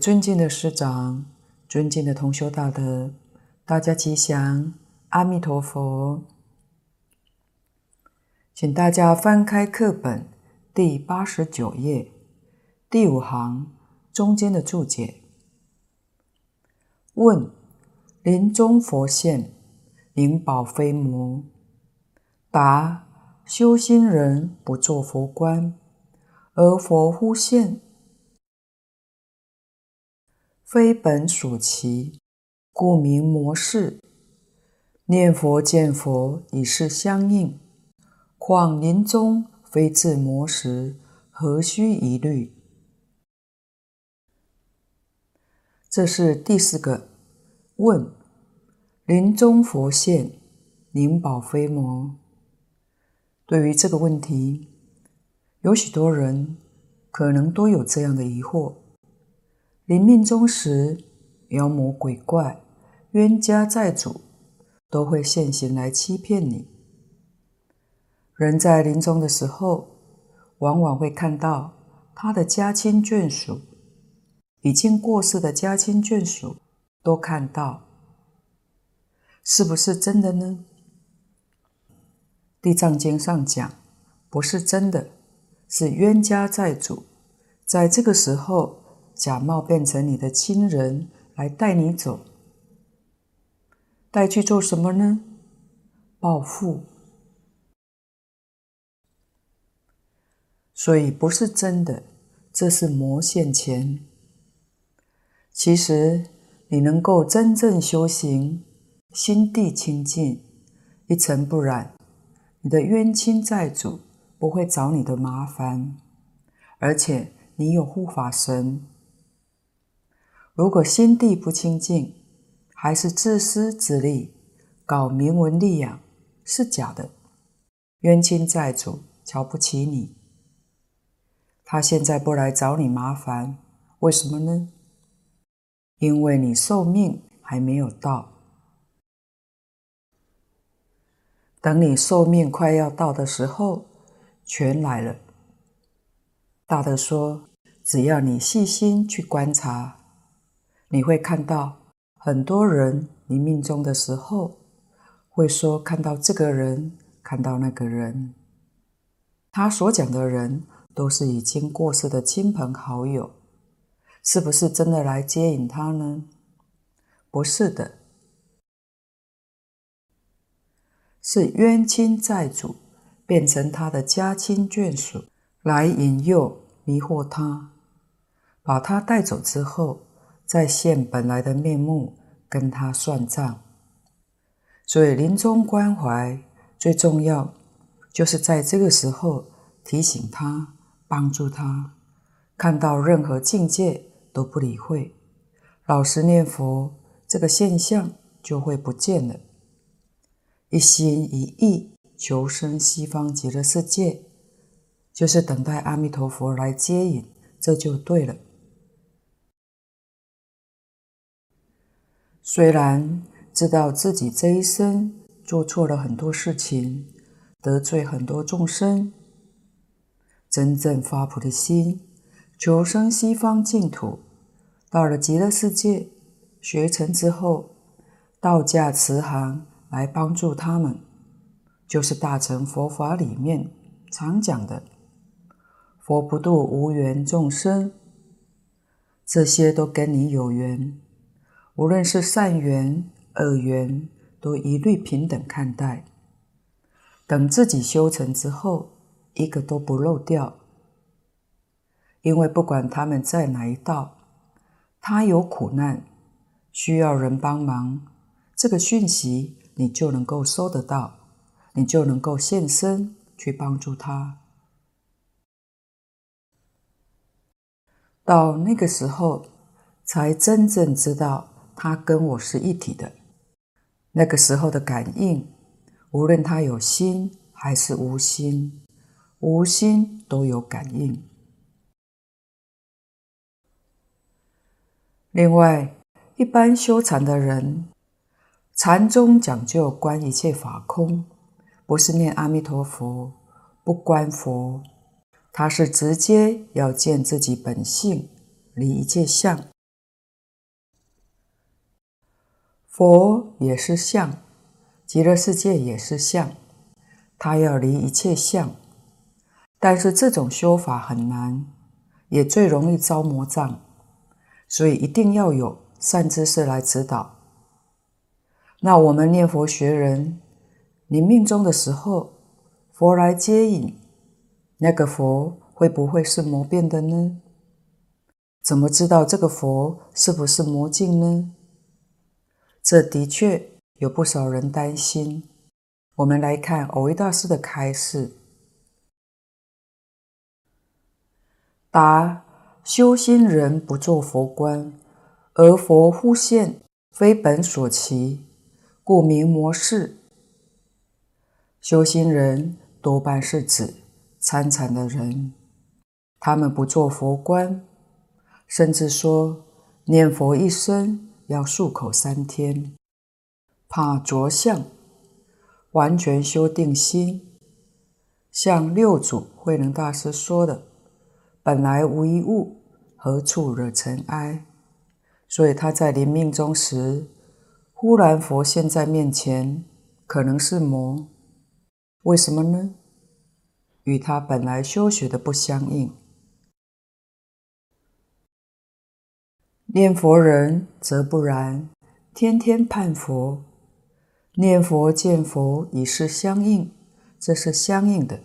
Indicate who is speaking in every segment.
Speaker 1: 尊敬的师长，尊敬的同修大德，大家吉祥，阿弥陀佛。请大家翻开课本第八十九页第五行中间的注解。问：临终佛现，灵宝飞魔。答：修心人不作佛观，而佛忽现。非本属其，故名魔事。念佛见佛已是相应，况临终非自魔时，何须疑虑？这是第四个问：临终佛现，灵宝飞魔。对于这个问题，有许多人可能都有这样的疑惑。临命终时，妖魔鬼怪、冤家债主都会现形来欺骗你。人在临终的时候，往往会看到他的家亲眷属，已经过世的家亲眷属都看到，是不是真的呢？地藏经上讲，不是真的，是冤家债主，在这个时候。假冒变成你的亲人来带你走，带去做什么呢？报复。所以不是真的，这是魔现前。其实你能够真正修行，心地清净，一尘不染，你的冤亲债主不会找你的麻烦，而且你有护法神。如果心地不清净，还是自私自利，搞名闻利养，是假的。冤亲债主瞧不起你，他现在不来找你麻烦，为什么呢？因为你寿命还没有到。等你寿命快要到的时候，全来了。大德说，只要你细心去观察。你会看到很多人你命中的时候，会说看到这个人，看到那个人。他所讲的人都是已经过世的亲朋好友，是不是真的来接引他呢？不是的，是冤亲债主变成他的家亲眷属来引诱、迷惑他，把他带走之后。再现本来的面目跟他算账，所以临终关怀最重要，就是在这个时候提醒他、帮助他，看到任何境界都不理会，老实念佛，这个现象就会不见了。一心一意求生西方极乐世界，就是等待阿弥陀佛来接引，这就对了。虽然知道自己这一生做错了很多事情，得罪很多众生，真正发菩提心，求生西方净土，到了极乐世界，学成之后，道驾慈航来帮助他们，就是大乘佛法里面常讲的“佛不度无缘众生”，这些都跟你有缘。无论是善缘、恶缘，都一律平等看待。等自己修成之后，一个都不漏掉。因为不管他们在哪一道，他有苦难，需要人帮忙，这个讯息你就能够收得到，你就能够现身去帮助他。到那个时候，才真正知道。他跟我是一体的，那个时候的感应，无论他有心还是无心，无心都有感应。另外，一般修禅的人，禅宗讲究观一切法空，不是念阿弥陀佛，不观佛，他是直接要见自己本性，离一切相。佛也是相，极乐世界也是相，他要离一切相。但是这种修法很难，也最容易招魔障，所以一定要有善知识来指导。那我们念佛学人，临命中的时候，佛来接引，那个佛会不会是魔变的呢？怎么知道这个佛是不是魔境呢？这的确有不少人担心。我们来看蕅益大师的开示：答，修心人不作佛观，而佛忽现，非本所期，故名魔事。修心人多半是指参禅的人，他们不做佛观，甚至说念佛一生。要漱口三天，怕着相，完全修定心。像六祖慧能大师说的：“本来无一物，何处惹尘埃？”所以他在临命终时，忽然佛现在面前，可能是魔。为什么呢？与他本来修学的不相应。念佛人则不然，天天盼佛，念佛见佛已是相应，这是相应的。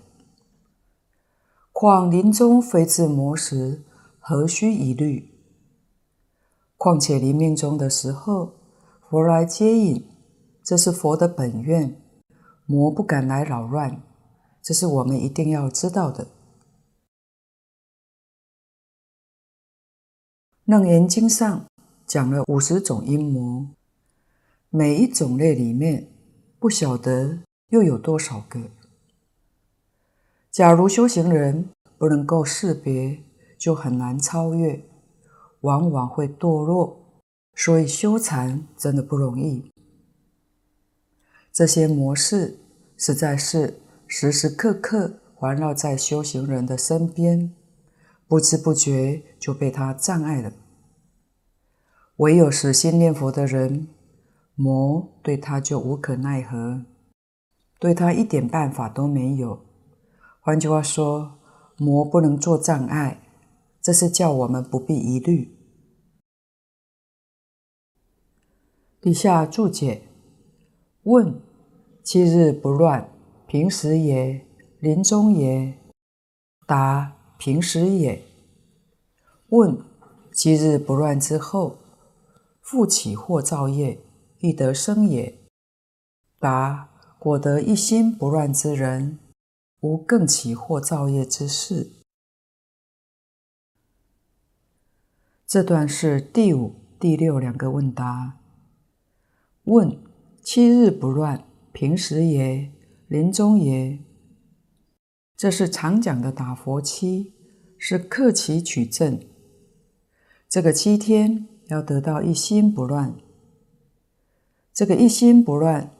Speaker 1: 况临终非自魔时，何须疑虑？况且临命终的时候，佛来接引，这是佛的本愿，魔不敢来扰乱，这是我们一定要知道的。楞严经上讲了五十种阴魔，每一种类里面不晓得又有多少个。假如修行人不能够识别，就很难超越，往往会堕落。所以修禅真的不容易。这些魔事实在是时时刻刻环绕在修行人的身边。不知不觉就被他障碍了。唯有死心念佛的人，魔对他就无可奈何，对他一点办法都没有。换句话说，魔不能做障碍，这是叫我们不必疑虑。底下注解：问：七日不乱，平时也，临终也？答。平时也。问：七日不乱之后，复起或造业，亦得生也？答：果得一心不乱之人，无更起或造业之事。这段是第五、第六两个问答。问：七日不乱，平时也，临终也？这是常讲的打佛七，是克期取证。这个七天要得到一心不乱。这个一心不乱，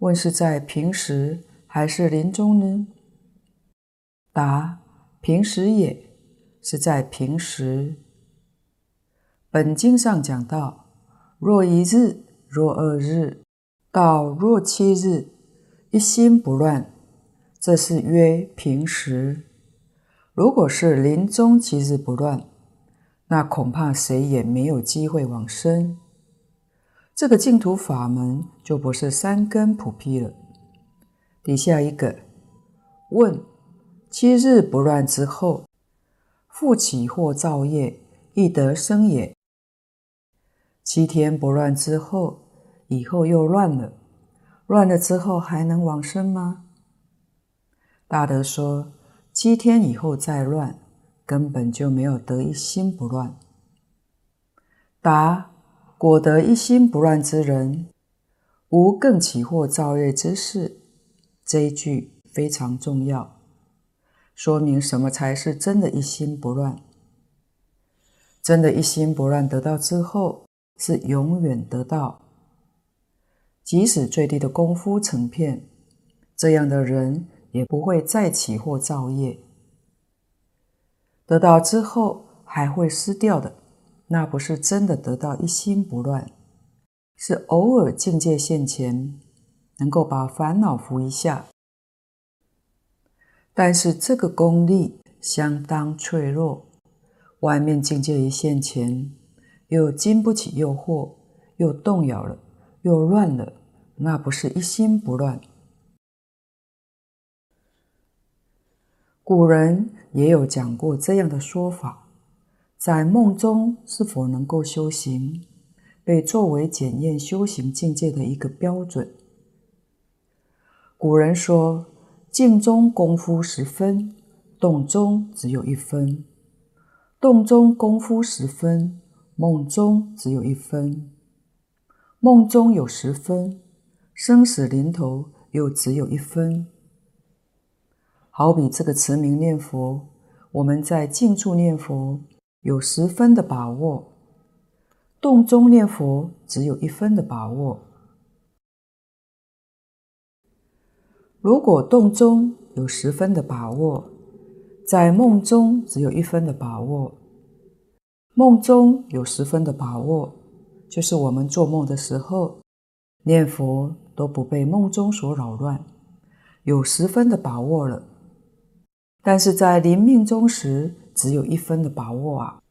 Speaker 1: 问是在平时还是临终呢？答：平时也，是在平时。本经上讲到，若一日，若二日，到若七日，一心不乱。这是约平时。如果是临终七日不乱，那恐怕谁也没有机会往生。这个净土法门就不是三根普披了。底下一个问：七日不乱之后，复起或造业，亦得生也？七天不乱之后，以后又乱了，乱了之后还能往生吗？大德说：“七天以后再乱，根本就没有得一心不乱。”答：“果得一心不乱之人，无更起或造业之事。”这一句非常重要，说明什么才是真的一心不乱。真的一心不乱得到之后，是永远得到，即使最低的功夫成片，这样的人。也不会再起或造业，得到之后还会失掉的，那不是真的得到一心不乱，是偶尔境界现前，能够把烦恼伏一下。但是这个功力相当脆弱，外面境界一现前，又经不起诱惑，又动摇了，又乱了，那不是一心不乱。古人也有讲过这样的说法，在梦中是否能够修行，被作为检验修行境界的一个标准。古人说，静中功夫十分，动中只有一分；动中功夫十分，梦中只有一分；梦中有十分，生死临头又只有一分。好比这个持名念佛，我们在静处念佛有十分的把握，动中念佛只有一分的把握。如果动中有十分的把握，在梦中只有一分的把握。梦中有十分的把握，就是我们做梦的时候念佛都不被梦中所扰乱，有十分的把握了。但是在临命终时，只有一分的把握啊！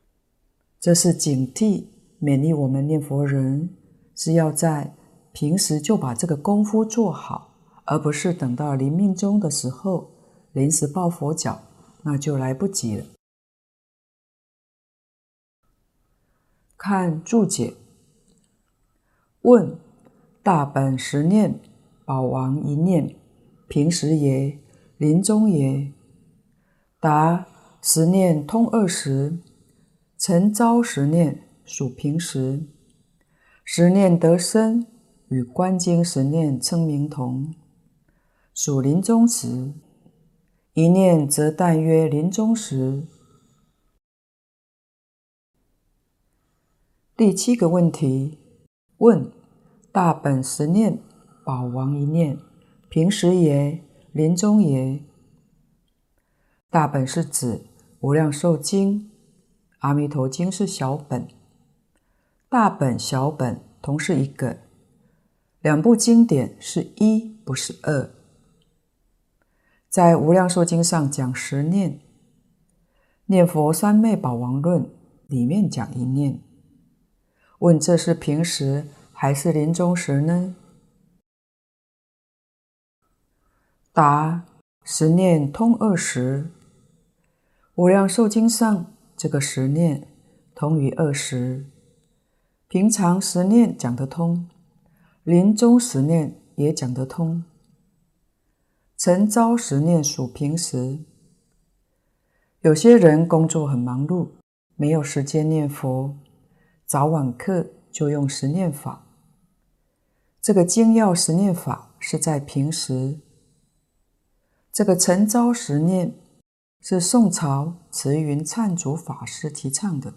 Speaker 1: 这是警惕、勉励我们念佛人，是要在平时就把这个功夫做好，而不是等到临命终的时候临时抱佛脚，那就来不及了。看注解，问：大本十念，宝王一念，平时耶？临终耶？答：十念通二十，晨朝十念属平时。十念得生，与观经十念称名同，属临终时。一念则但约临终时。第七个问题：问大本十念，宝王一念，平时也？临终也？大本是指《无量寿经》，《阿弥陀经》是小本，大本、小本同是一个，两部经典是一，不是二。在《无量寿经》上讲十念，《念佛三昧宝王论》里面讲一念。问这是平时还是临终时呢？答：十念通二时。无量寿经上这个十念通于二十，平常十念讲得通，临终十念也讲得通。晨朝十念属平时，有些人工作很忙碌，没有时间念佛，早晚课就用十念法。这个经要十念法是在平时，这个晨朝十念。是宋朝慈云忏主法师提倡的。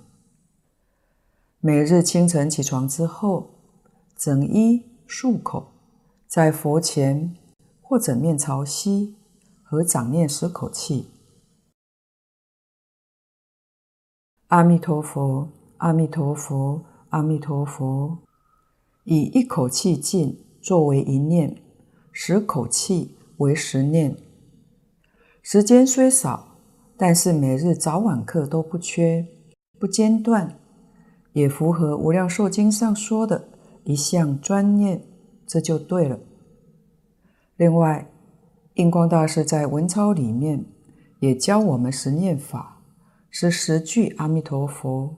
Speaker 1: 每日清晨起床之后，整衣漱口，在佛前或者面朝西，合掌念十口气：阿弥陀佛，阿弥陀佛，阿弥陀佛。以一口气尽作为一念，十口气为十念。时间虽少。但是每日早晚课都不缺，不间断，也符合《无量寿经》上说的一项专念，这就对了。另外，印光大师在文钞里面也教我们十念法，是十句阿弥陀佛，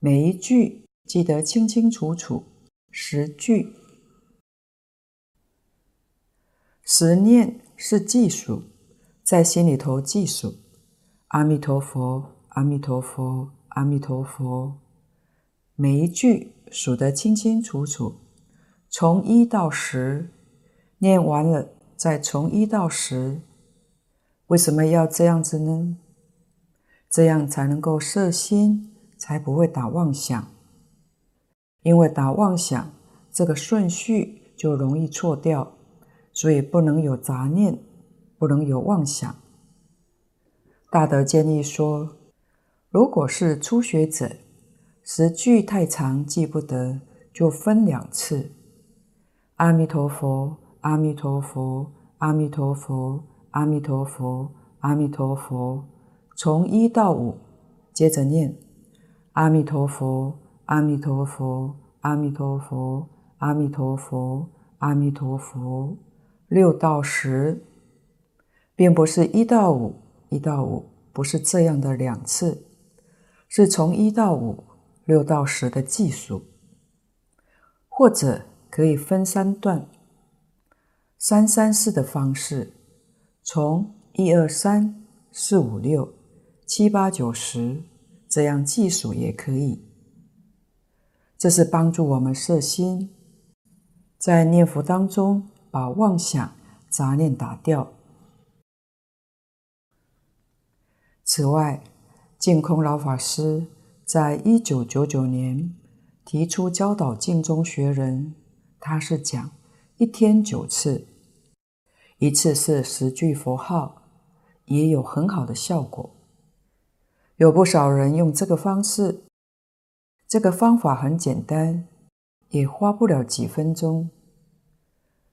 Speaker 1: 每一句记得清清楚楚，十句。十念是计数，在心里头计数。阿弥陀佛，阿弥陀佛，阿弥陀佛，每一句数得清清楚楚，从一到十，念完了再从一到十。为什么要这样子呢？这样才能够摄心，才不会打妄想。因为打妄想，这个顺序就容易错掉，所以不能有杂念，不能有妄想。大德建议说，如果是初学者，十句太长记不得，就分两次。阿弥陀佛，阿弥陀佛，阿弥陀佛，阿弥陀佛，阿弥陀佛，从一到五，接着念阿弥陀佛，阿弥陀佛，阿弥陀佛，阿弥陀佛，阿弥陀佛，六到十，并不是一到五，一到五，不是这样的两次，是从一到五。六到十的计数，或者可以分三段，三三四的方式，从一二三四五六七八九十这样计数也可以。这是帮助我们摄心，在念佛当中把妄想杂念打掉。此外，净空老法师。在一九九九年提出教导净宗学人，他是讲一天九次，一次是十句佛号，也有很好的效果。有不少人用这个方式，这个方法很简单，也花不了几分钟。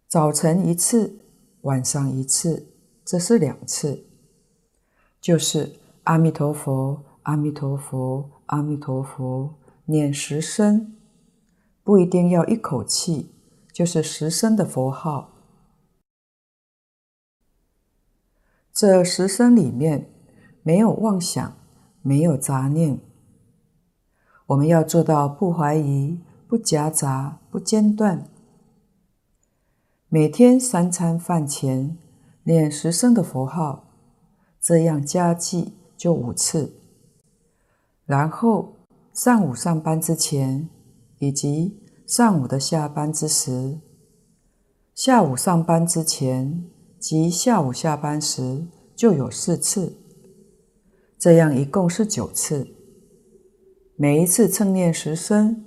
Speaker 1: 早晨一次，晚上一次，这是两次，就是阿弥陀佛，阿弥陀佛。阿弥陀佛，念十声，不一定要一口气，就是十声的佛号。这十声里面没有妄想，没有杂念。我们要做到不怀疑、不夹杂、不间断。每天三餐饭前念十声的佛号，这样加计就五次。然后上午上班之前，以及上午的下班之时，下午上班之前及下午下班时就有四次，这样一共是九次。每一次称念十声，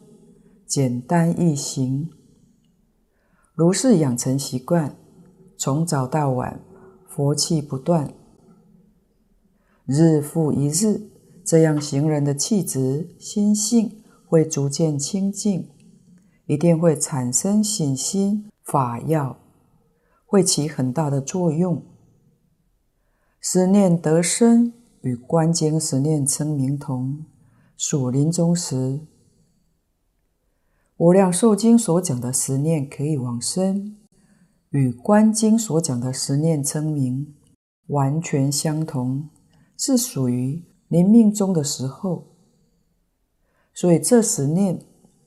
Speaker 1: 简单易行，如是养成习惯，从早到晚佛气不断，日复一日。这样行人的气质、心性会逐渐清净，一定会产生信心法药，会起很大的作用。十念得生与观经十念称名同，属临终时。无量寿经所讲的十念可以往生，与观经所讲的十念称名完全相同，是属于。临命终的时候，所以这十念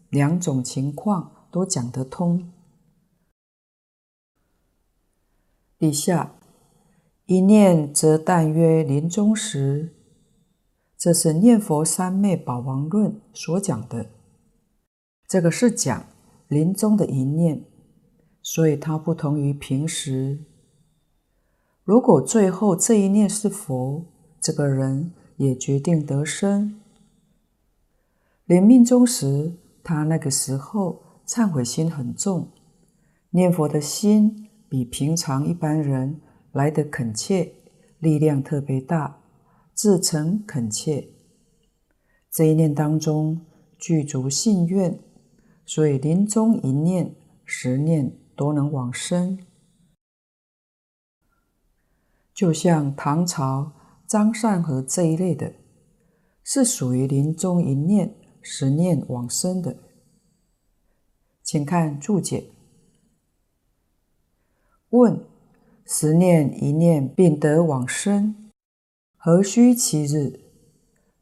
Speaker 1: 两种情况都讲得通。底下一念则但约临终时，这是《念佛三昧宝王论》所讲的。这个是讲临终的一念，所以它不同于平时。如果最后这一念是佛，这个人。也决定得生。临命终时，他那个时候忏悔心很重，念佛的心比平常一般人来得恳切，力量特别大，至诚恳切。这一念当中具足信愿，所以临终一念、十念都能往生。就像唐朝。张善和这一类的，是属于临终一念、十念往生的。请看注解。问：十念一念便得往生，何须七日？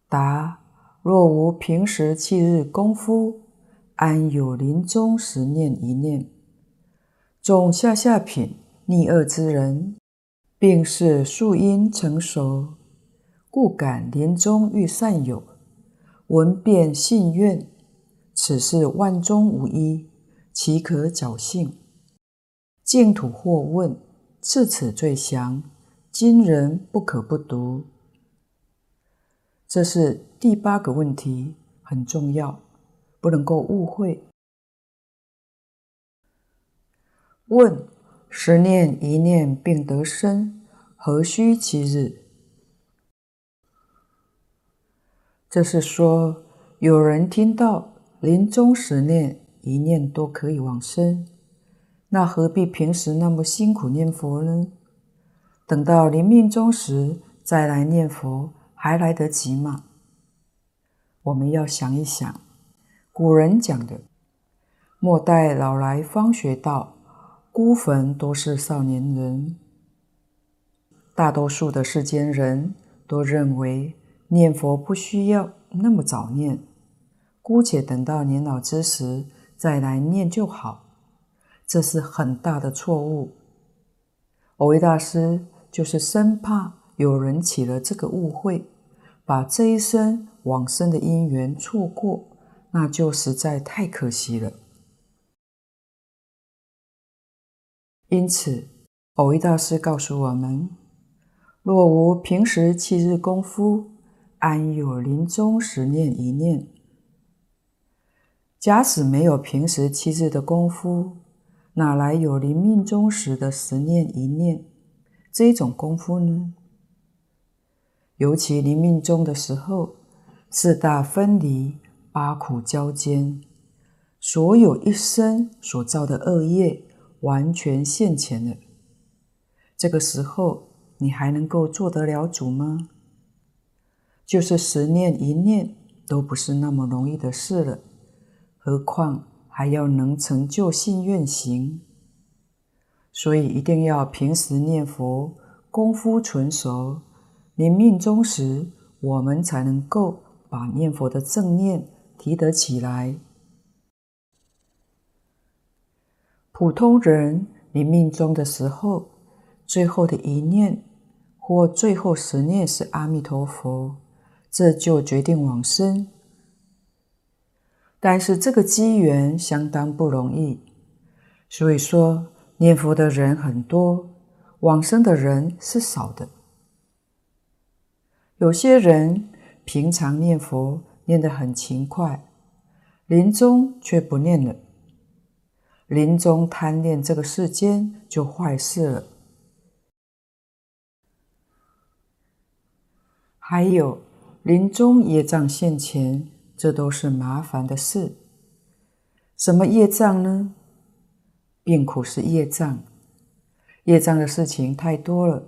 Speaker 1: 答：若无平时七日功夫，安有临终十念一念？种下下品逆恶之人。并是树因成熟，故感临终遇善友，闻便信愿，此事万中无一，岂可侥幸？净土或问：次此最详，今人不可不读。这是第八个问题，很重要，不能够误会。问。十念一念并得生，何须七日？这是说有人听到临终时念一念都可以往生，那何必平时那么辛苦念佛呢？等到临命终时再来念佛，还来得及吗？我们要想一想，古人讲的“末待老来方学道，孤坟多是少年人”。大多数的世间人都认为念佛不需要那么早念，姑且等到年老之时再来念就好。这是很大的错误。蕅益大师就是生怕有人起了这个误会，把这一生往生的因缘错过，那就实在太可惜了。因此，蕅益大师告诉我们。若无平时七日功夫，安有临终时念一念？假使没有平时七日的功夫，哪来有临命终时的十念一念这种功夫呢？尤其临命终的时候，四大分离，八苦交煎，所有一生所造的恶业完全现前了。这个时候，你还能够做得了主吗？就是十念一念都不是那么容易的事了，何况还要能成就信愿行。所以一定要平时念佛，功夫纯熟，临命终时，我们才能够把念佛的正念提得起来。普通人临命终的时候，最后的一念或最后十念是阿弥陀佛，这就决定往生。但是这个机缘相当不容易，所以说念佛的人很多，往生的人是少的。有些人平常念佛念得很勤快，临终却不念了，临终贪恋这个世间就坏事了。还有临终业障现前，这都是麻烦的事。什么业障呢？病苦是业障，业障的事情太多了，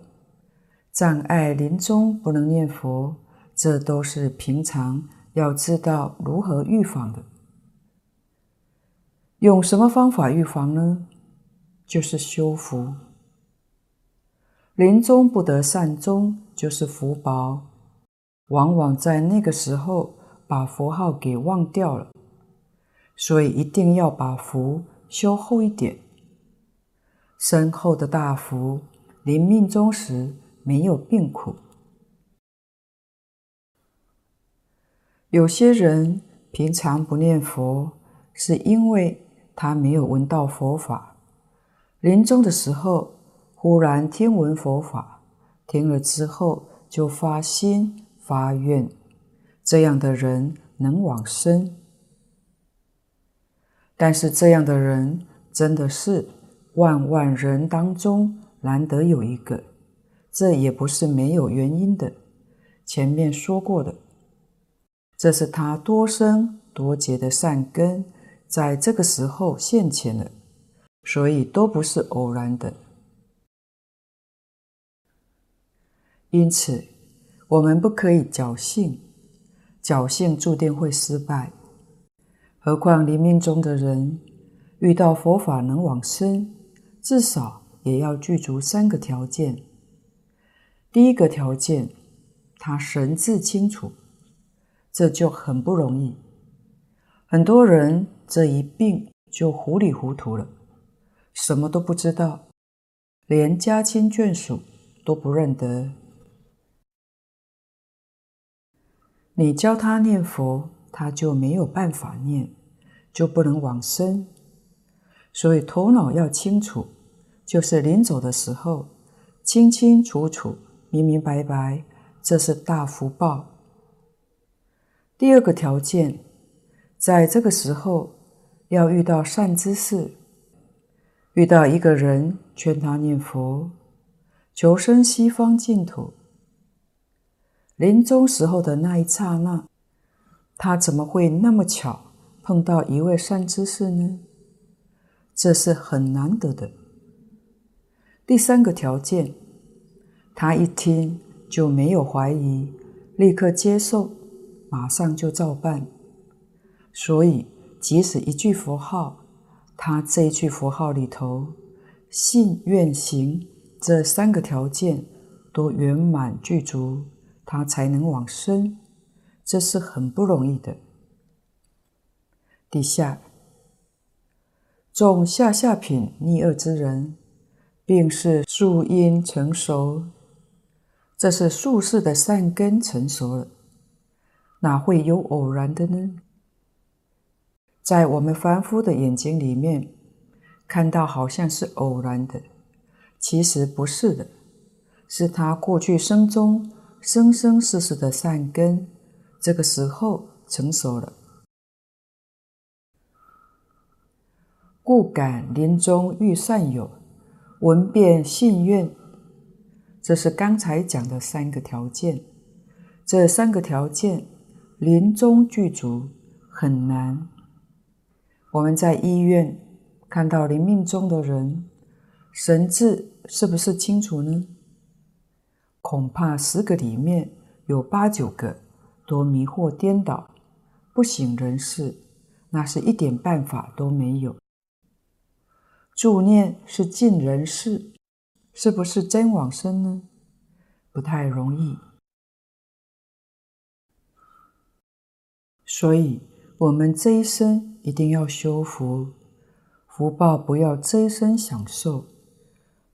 Speaker 1: 障碍临终不能念佛，这都是平常要知道如何预防的。用什么方法预防呢？就是修福。临终不得善终，就是福薄。往往在那个时候把佛号给忘掉了，所以一定要把福修厚一点，深厚的大福，临命终时没有病苦。有些人平常不念佛，是因为他没有闻到佛法，临终的时候忽然听闻佛法，听了之后就发心。发愿，这样的人能往生。但是这样的人真的是万万人当中难得有一个，这也不是没有原因的。前面说过的，这是他多生多劫的善根，在这个时候现前了，所以都不是偶然的。因此。我们不可以侥幸，侥幸注定会失败。何况临命终的人遇到佛法能往生，至少也要具足三个条件。第一个条件，他神志清楚，这就很不容易。很多人这一病就糊里糊涂了，什么都不知道，连家亲眷属都不认得。你教他念佛，他就没有办法念，就不能往生。所以头脑要清楚，就是临走的时候，清清楚楚、明明白白，这是大福报。第二个条件，在这个时候要遇到善知识，遇到一个人劝他念佛，求生西方净土。临终时候的那一刹那，他怎么会那么巧碰到一位善知识呢？这是很难得的。第三个条件，他一听就没有怀疑，立刻接受，马上就照办。所以，即使一句佛号，他这一句佛号里头，信愿行这三个条件都圆满具足，他才能往生。这是很不容易的。底下，种下下品逆恶之人，并是树因成熟，这是宿世的善根成熟了，哪会有偶然的呢？在我们凡夫的眼睛里面，看到好像是偶然的，其实不是的，是他过去生中生生世世的善根，这个时候成熟了。故感临终遇善友，闻便信愿，这是刚才讲的三个条件。这三个条件临终具足很难。我们在医院看到临命终的人，神智是不是清楚呢？恐怕十个里面有八九个都迷惑颠倒，不省人事，那是一点办法都没有。助念是尽人事，是不是真往生呢？不太容易。所以，我们这一生。一定要修福，福报不要这一生享受，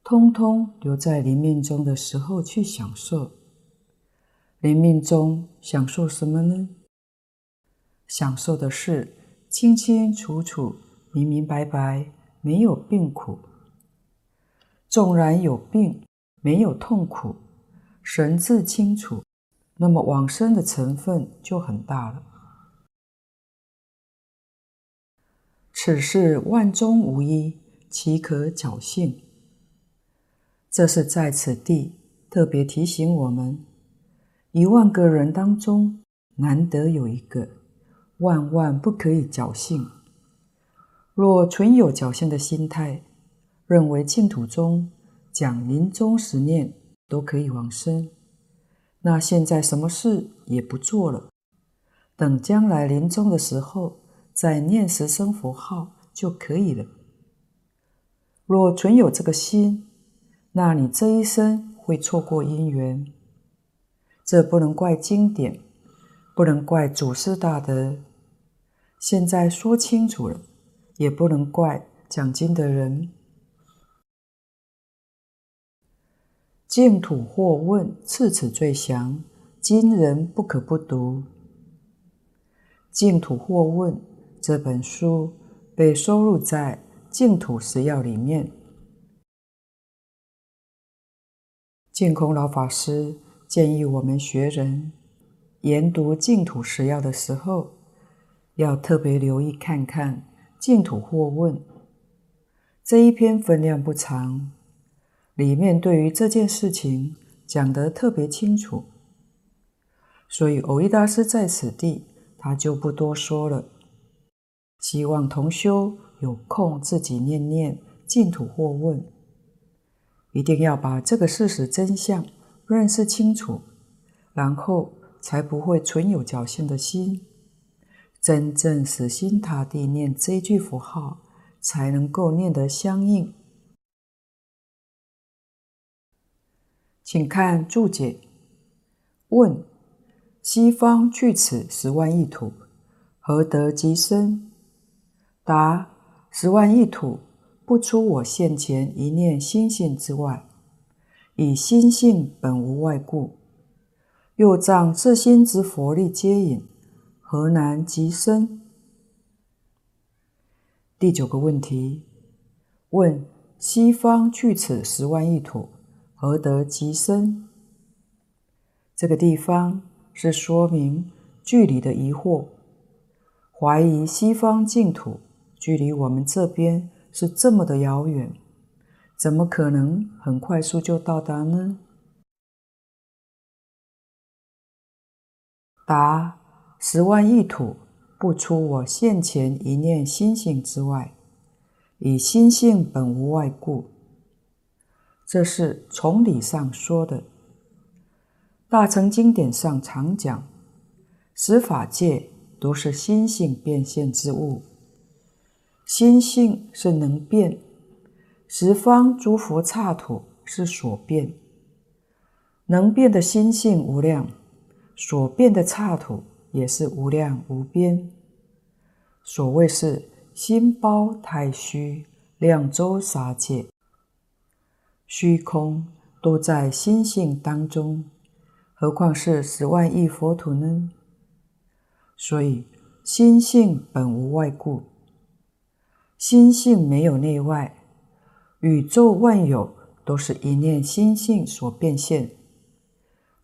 Speaker 1: 通通留在临命终的时候去享受。临命终享受什么呢？享受的是清清楚楚、明明白白，没有病苦。纵然有病，没有痛苦，神志清楚，那么往生的成分就很大了。此事万中无一，岂可侥幸？这是在此地特别提醒我们：一万个人当中，难得有一个，万万不可以侥幸。若存有侥幸的心态，认为净土中讲临终十念都可以往生，那现在什么事也不做了，等将来临终的时候。再念十声佛号就可以了。若存有这个心，那你这一生会错过因缘。这不能怪经典，不能怪祖师大德。现在说清楚了，也不能怪讲经的人。净土或问次此最详，今人不可不读。净土或问。这本书被收录在《净土十要》里面。净空老法师建议我们学人研读《净土十要》的时候，要特别留意看看《净土或问》这一篇分量不长，里面对于这件事情讲得特别清楚，所以蕅益大师在此地他就不多说了。希望同修有空自己念念净土或问，一定要把这个事实真相认识清楚，然后才不会存有侥幸的心，真正死心塌地念这句佛号，才能够念得相应。请看注解。问：西方具此十万亿土，何得极深？答：十万亿土不出我现前一念心性之外，以心性本无外故，又仗自心之佛力接引，何难极深？第九个问题问：西方去此十万亿土，何得极深？这个地方是说明距离的疑惑，怀疑西方净土。距离我们这边是这么的遥远，怎么可能很快速就到达呢？答：十万亿土不出我现前一念心性之外，以心性本无外故。这是从理上说的。大乘经典上常讲，十法界都是心性变现之物，心性是能变，十方诸佛刹土是所变。能变的心性无量，所变的刹土也是无量无边。所谓是心包太虚，量周沙界，虚空都在心性当中，何况是十万亿佛土呢？所以心性本无外故，心性没有内外，宇宙万有都是一念心性所变现。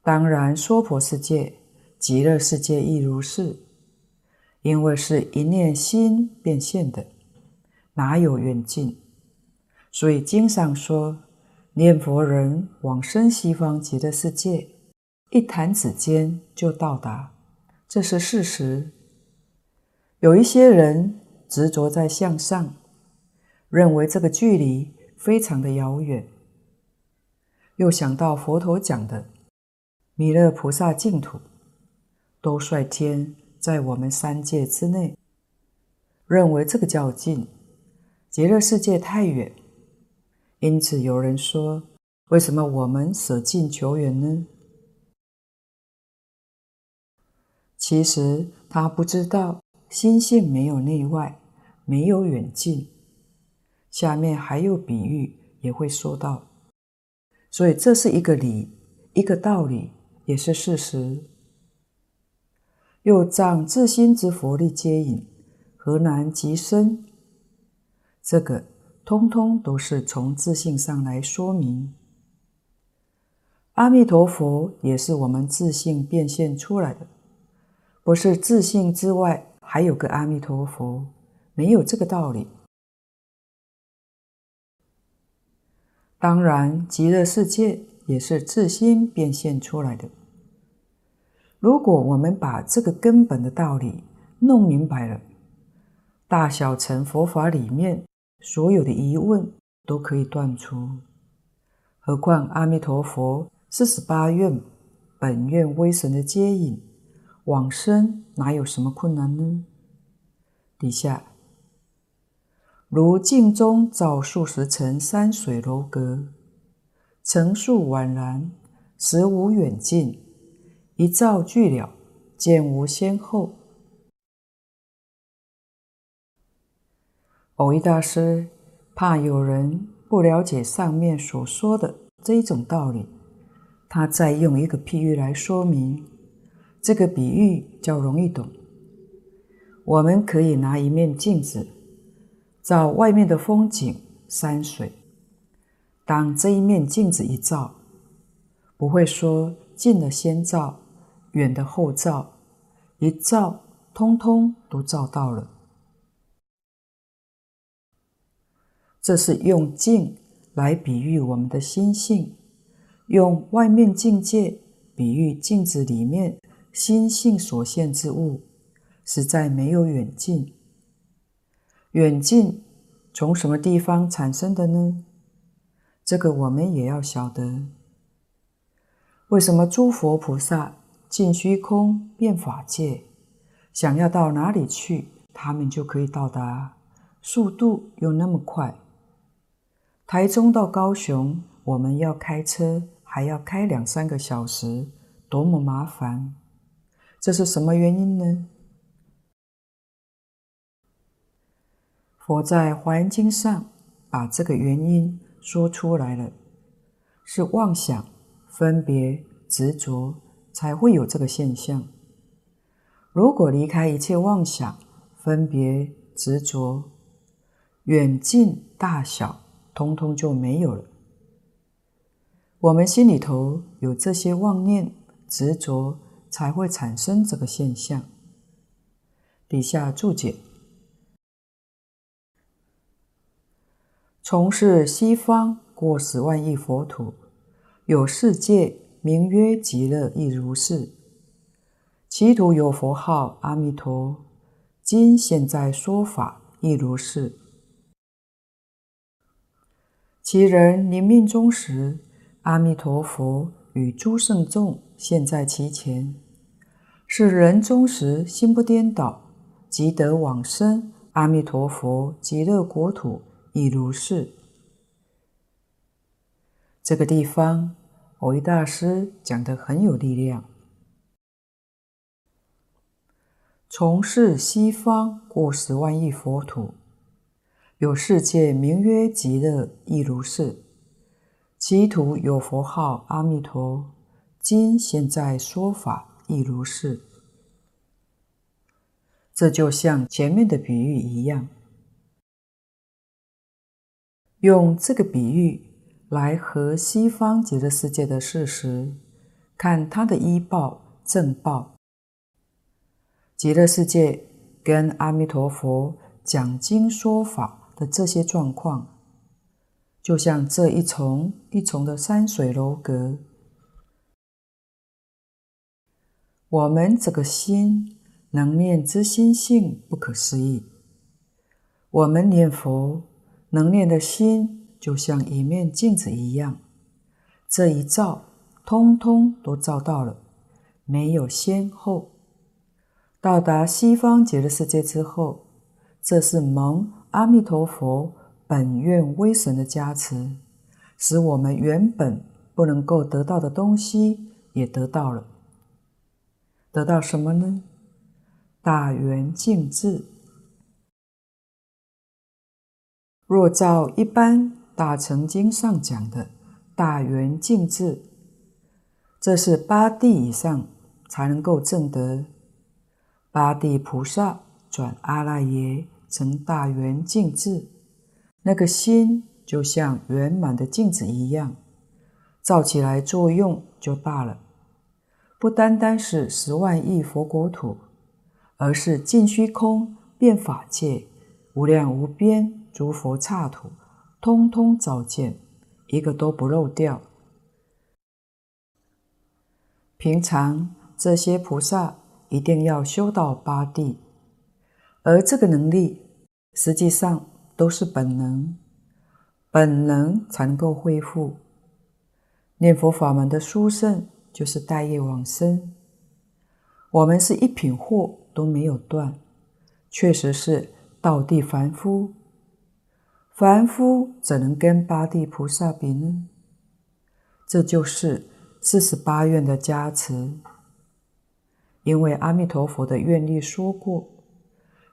Speaker 1: 当然，娑婆世界、极乐世界亦如是，因为是一念心变现的，哪有远近？所以经上说，念佛人往生西方极乐世界，一弹指间就到达，这是事实。有一些人执着在向上，认为这个距离非常的遥远，又想到佛陀讲的。弥勒菩萨净土都率天在我们三界之内，认为这个较近，极乐世界太远，因此有人说：为什么我们舍近求远呢？其实他不知道心性没有内外，没有远近。下面还有比喻也会说到，所以这是一个理，一个道理。也是事实。又仗自心之佛力接引，何难即生？这个通通都是从自性上来说明。阿弥陀佛也是我们自性变现出来的，不是自性之外还有个阿弥陀佛，没有这个道理。当然，极乐世界也是自心变现出来的。如果我们把这个根本的道理弄明白了，大小乘佛法里面所有的疑问都可以断除。何况阿弥陀佛四十八愿本愿威神的接引往生，哪有什么困难呢？底下如镜中照数十层山水楼阁，层数宛然，实无远近。一照俱了，见无先后。偶一大师怕有人不了解上面所说的这一种道理，他再用一个譬喻来说明。这个比喻较容易懂。我们可以拿一面镜子，照外面的风景、山水。当这一面镜子一照，不会说近的先照。远的后照，一照，通通都照到了。这是用镜来比喻我们的心性，用外面境界比喻镜子里面心性所现之物，实在没有远近。远近从什么地方产生的呢？这个我们也要晓得。为什么诸佛菩萨？尽虚空变法界，想要到哪里去，他们就可以到达，速度又那么快。台中到高雄，我们要开车，还要开两三个小时，多么麻烦！这是什么原因呢？佛在《华严经》上把这个原因说出来了，是妄想、分别、执着。才会有这个现象。如果离开一切妄想、分别、执着，远近大小，通通就没有了。我们心里头有这些妄念、执着，才会产生这个现象。底下注解：从事西方过十万亿佛土，有世界。名曰极乐，亦如是。其土有佛号阿弥陀，今现在说法亦如是。其人临命终时，阿弥陀佛与诸圣众现在其前。是人终时心不颠倒，即得往生阿弥陀佛极乐国土，亦如是。这个地方，蕅益大师讲得很有力量。从是西方过十万亿佛土，有世界名曰极乐，亦如是。其土有佛号阿弥陀，今现在说法亦如是。这就像前面的比喻一样，用这个比喻来和西方极乐世界的事实，看它的依报正报。极乐世界跟阿弥陀佛讲经说法的这些状况，就像这一重一重的山水楼阁。我们这个心能念之心性不可思议。我们念佛能念的心，就像一面镜子一样，这一照，通通都照到了，没有先后。到达西方极乐世界之后，这是蒙阿弥陀佛本愿威神的加持，使我们原本不能够得到的东西也得到了。得到什么呢？大圆净智。若照一般大乘经上讲的大圆净智，这是八地以上才能够证得。八地菩萨转阿赖耶成大圆净智，那个心就像圆满的镜子一样，照起来作用就大了。不单单是十万亿佛国土，而是尽虚空遍法界无量无边诸佛刹土，通通照见，一个都不漏掉。平常这些菩萨。一定要修到八地，而这个能力实际上都是本能，本能才能够恢复。念佛法门的殊胜就是带业往生。我们是一品货都没有断，确实是道地凡夫。凡夫怎能跟八地菩萨比呢？这就是四十八愿的加持。因为阿弥陀佛的愿力说过，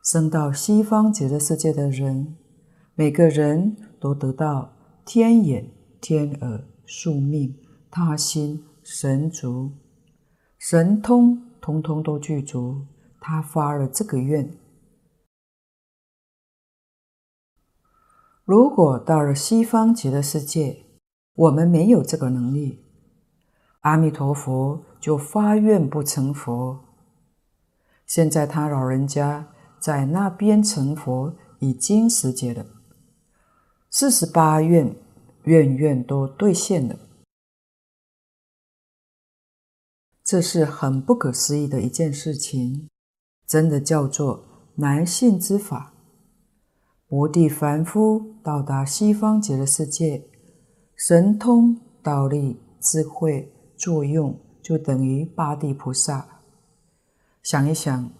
Speaker 1: 生到西方极乐世界的人，每个人都得到天眼、天耳、宿命、他心、神足、神通，通通都具足。他发了这个愿。如果到了西方极乐世界，我们没有这个能力，阿弥陀佛就发愿不成佛。现在他老人家在那边成佛已经十劫了，四十八愿愿愿都兑现了，这是很不可思议的一件事情，真的叫做难信之法。摩地凡夫到达西方极乐世界，神通、道力、智慧、作用，就等于八地菩萨。想一想，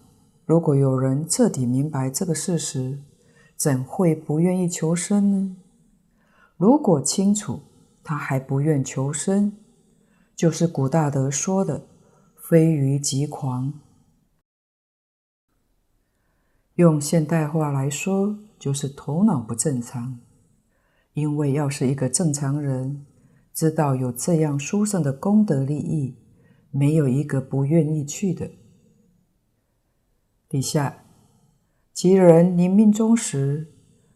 Speaker 1: 如果有人彻底明白这个事实，怎会不愿意求生呢？如果清楚，他还不愿求生，就是古大德说的“非愚即狂”。用现代话来说，就是头脑不正常。因为要是一个正常人，知道有这样殊胜的功德利益，没有一个不愿意去的。底下，其人临命终时，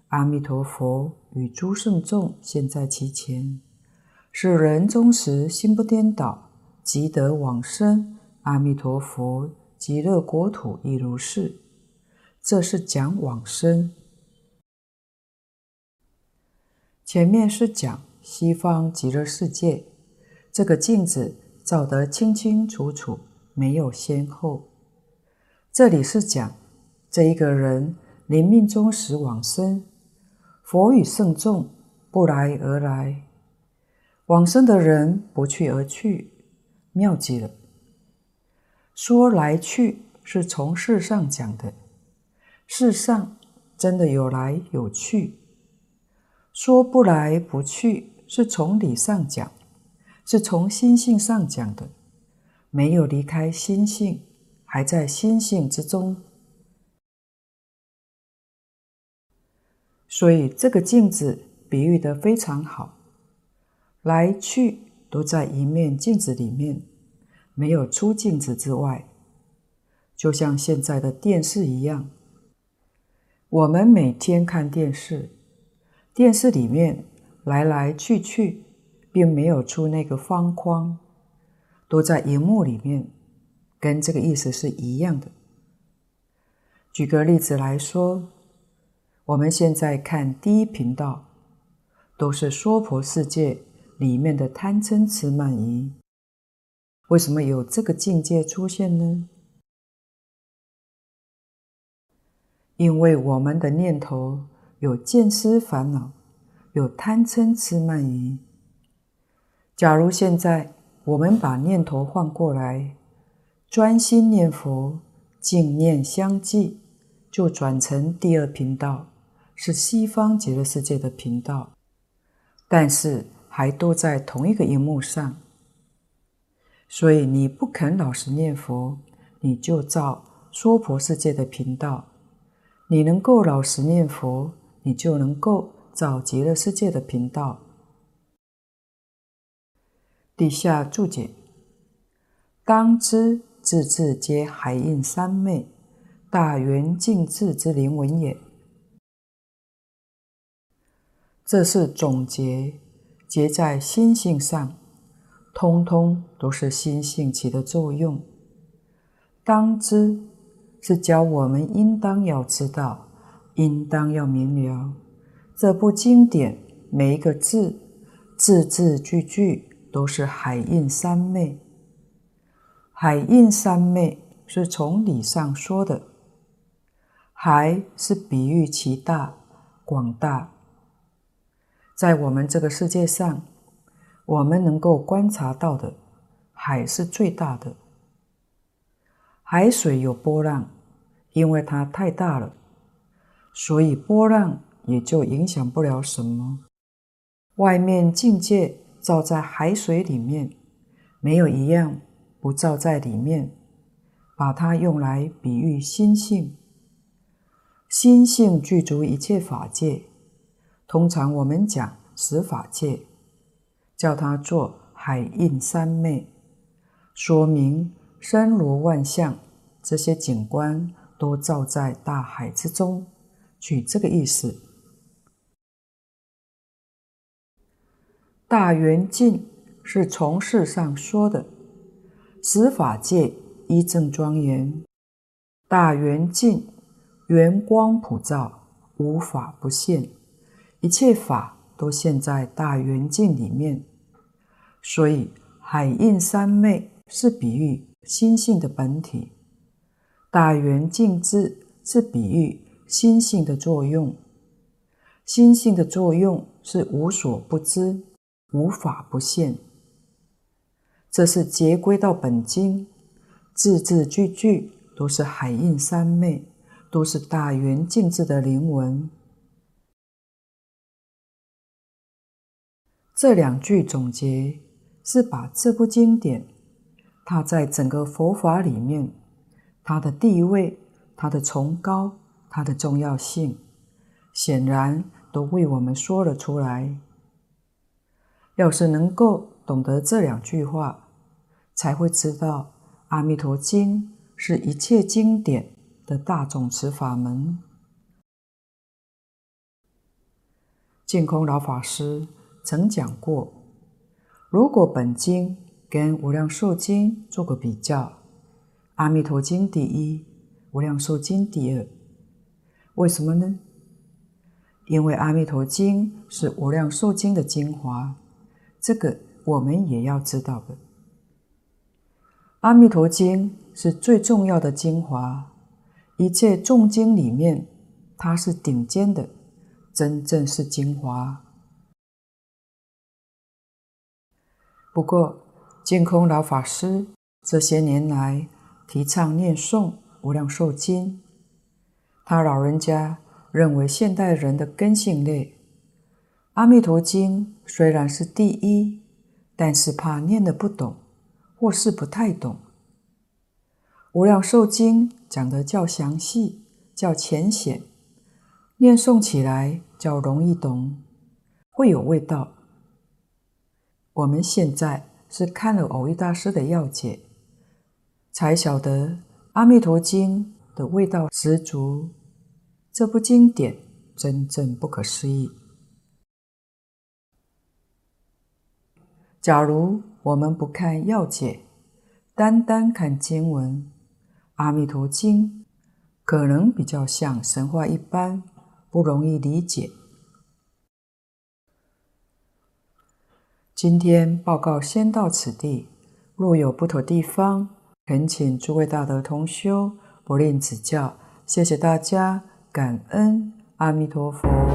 Speaker 1: 阿弥陀佛与诸圣众现在其前。是人终时心不颠倒，即得往生阿弥陀佛极乐国土，亦如是。这是讲往生。前面是讲西方极乐世界，这个镜子照得清清楚楚，没有先后。这里是讲这一个人临命终时往生，佛与圣众不来而来，往生的人不去而去，妙极了。说来去是从事上讲的，世上真的有来有去；说不来不去是从理上讲，是从心性上讲的，没有离开心性，还在心性之中。所以这个镜子比喻得非常好，来去都在一面镜子里面。没有出镜子之外，就像现在的电视一样。我们每天看电视，电视里面来来去去，并没有出那个方框，都在荧幕里面，跟这个意思是一样的。举个例子来说，我们现在看第一频道，都是娑婆世界里面的贪嗔痴慢疑。为什么有这个境界出现呢？因为我们的念头有见思烦恼，有贪嗔痴慢疑。假如现在我们把念头换过来，专心念佛，净念相继，就转成第二频道，是西方极乐世界的频道，但是还都在同一个荧幕上。所以你不肯老实念佛，你就照娑婆世界的频道；你能够老实念佛，你就能够找极乐世界的频道。底下注解：当知字字皆海印三昧，大圆净智之灵文也。这是总结，结在心性上。通通都是心性起的作用。当知是教我们应当要知道，应当要明了。这部经典每一个字，字字句句都是海印三昧。海印三昧是从理上说的，海是比喻其大广大，在我们这个世界上。我们能够观察到的海是最大的。海水有波浪，因为它太大了，所以波浪也就影响不了什么。外面境界照在海水里面，没有一样不照在里面。把它用来比喻心性，心性具足一切法界。通常我们讲十法界。叫它做海印三昧，说明山罗万象这些景观都照在大海之中，取这个意思。大圆镜是从事上说的，十法界一正庄严，大圆镜圆光普照，无法不现，一切法都现在大圆镜里面。所以，海印三昧是比喻心性的本体，大圆净智是比喻心性的作用。心性的作用是无所不知，无法不现。这是结归到本经，字字句句都是海印三昧，都是大圆净智的灵文。这两句总结。是把这部经典，它在整个佛法里面，它的地位、它的崇高、它的重要性，显然都为我们说了出来。要是能够懂得这两句话，才会知道《阿弥陀经》是一切经典的大总持法门。净空老法师曾讲过。如果本经跟《无量寿经》做个比较，《阿弥陀经》第一，《无量寿经》第二，为什么呢？因为《阿弥陀经》是《无量寿经》的精华，这个我们也要知道的。《阿弥陀经》是最重要的精华，一切众经里面，它是顶尖的，真正是精华。不过，净空老法师这些年来提倡念诵《无量寿经》，他老人家认为现代人的根性劣，《阿弥陀经》虽然是第一，但是怕念的不懂，或是不太懂。《无量寿经》讲的较详细、较浅显，念诵起来较容易懂，会有味道。我们现在是看了蕅益大师的要解，才晓得《阿弥陀经》的味道十足。这部经典真正不可思议。假如我们不看要解，单单看经文，《阿弥陀经》可能比较像神话一般，不容易理解。今天报告先到此地，若有不妥地方，恳请诸位大德同修不吝指教。谢谢大家，感恩阿弥陀佛。